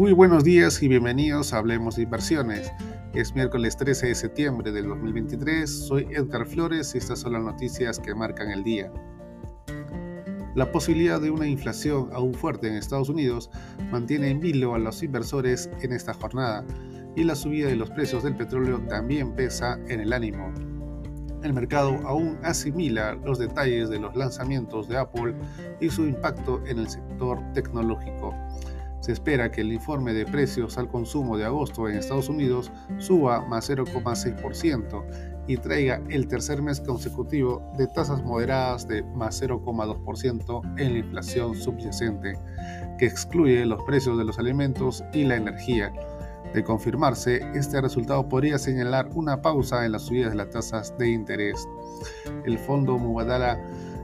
Muy buenos días y bienvenidos a Hablemos de Inversiones. Es miércoles 13 de septiembre del 2023. Soy Edgar Flores y estas son las noticias que marcan el día. La posibilidad de una inflación aún fuerte en Estados Unidos mantiene en vilo a los inversores en esta jornada y la subida de los precios del petróleo también pesa en el ánimo. El mercado aún asimila los detalles de los lanzamientos de Apple y su impacto en el sector tecnológico. Se espera que el informe de precios al consumo de agosto en Estados Unidos suba más 0,6% y traiga el tercer mes consecutivo de tasas moderadas de más 0,2% en la inflación subyacente, que excluye los precios de los alimentos y la energía. De confirmarse, este resultado podría señalar una pausa en las subidas de las tasas de interés. El fondo Mubadala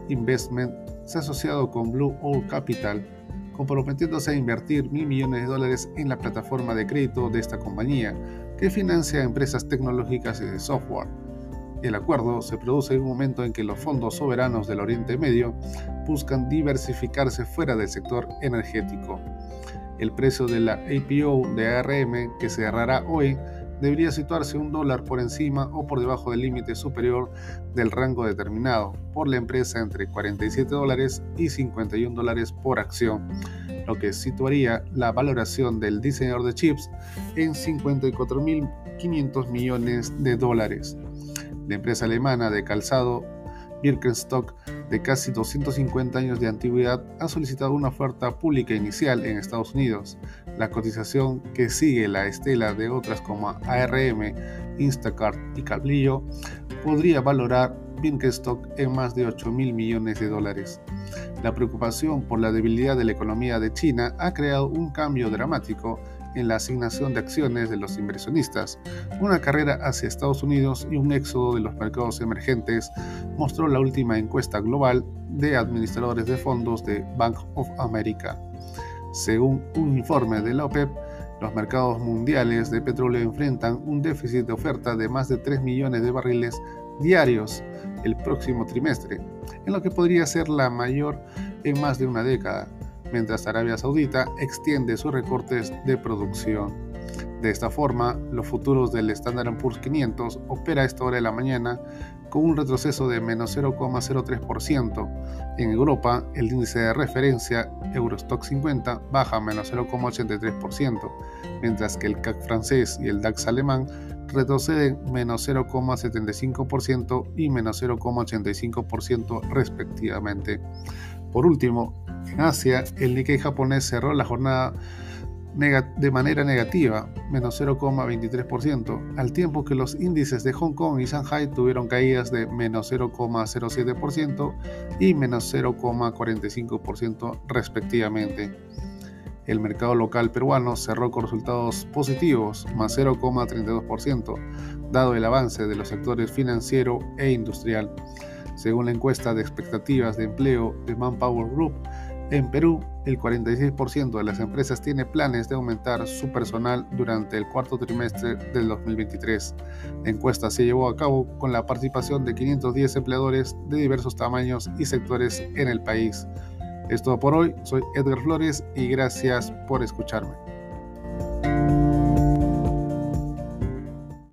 Investment se ha asociado con Blue Owl Capital comprometiéndose a invertir mil millones de dólares en la plataforma de crédito de esta compañía, que financia empresas tecnológicas y de software. El acuerdo se produce en un momento en que los fondos soberanos del Oriente Medio buscan diversificarse fuera del sector energético. El precio de la APO de ARM, que cerrará hoy, debería situarse un dólar por encima o por debajo del límite superior del rango determinado por la empresa entre 47 dólares y 51 dólares por acción, lo que situaría la valoración del diseñador de chips en 54.500 millones de dólares. La empresa alemana de calzado Birkenstock de casi 250 años de antigüedad ha solicitado una oferta pública inicial en Estados Unidos. La cotización que sigue la estela de otras como ARM, Instacart y Cablillo podría valorar Birkenstock en más de 8 mil millones de dólares. La preocupación por la debilidad de la economía de China ha creado un cambio dramático en la asignación de acciones de los inversionistas, una carrera hacia Estados Unidos y un éxodo de los mercados emergentes, mostró la última encuesta global de administradores de fondos de Bank of America. Según un informe de la OPEP, los mercados mundiales de petróleo enfrentan un déficit de oferta de más de 3 millones de barriles diarios el próximo trimestre, en lo que podría ser la mayor en más de una década mientras Arabia Saudita extiende sus recortes de producción. De esta forma, los futuros del Standard Poor's 500 opera a esta hora de la mañana con un retroceso de menos 0,03%. En Europa, el índice de referencia Eurostock 50 baja menos 0,83%, mientras que el CAC francés y el DAX alemán retroceden menos 0,75% y menos 0,85% respectivamente. Por último, en Asia, el Nikkei japonés cerró la jornada de manera negativa, menos 0,23%, al tiempo que los índices de Hong Kong y Shanghai tuvieron caídas de menos 0,07% y menos 0,45% respectivamente. El mercado local peruano cerró con resultados positivos, más 0,32%, dado el avance de los sectores financiero e industrial. Según la encuesta de expectativas de empleo de Manpower Group, en Perú, el 46% de las empresas tiene planes de aumentar su personal durante el cuarto trimestre del 2023. La encuesta se llevó a cabo con la participación de 510 empleadores de diversos tamaños y sectores en el país. Es todo por hoy, soy Edgar Flores y gracias por escucharme.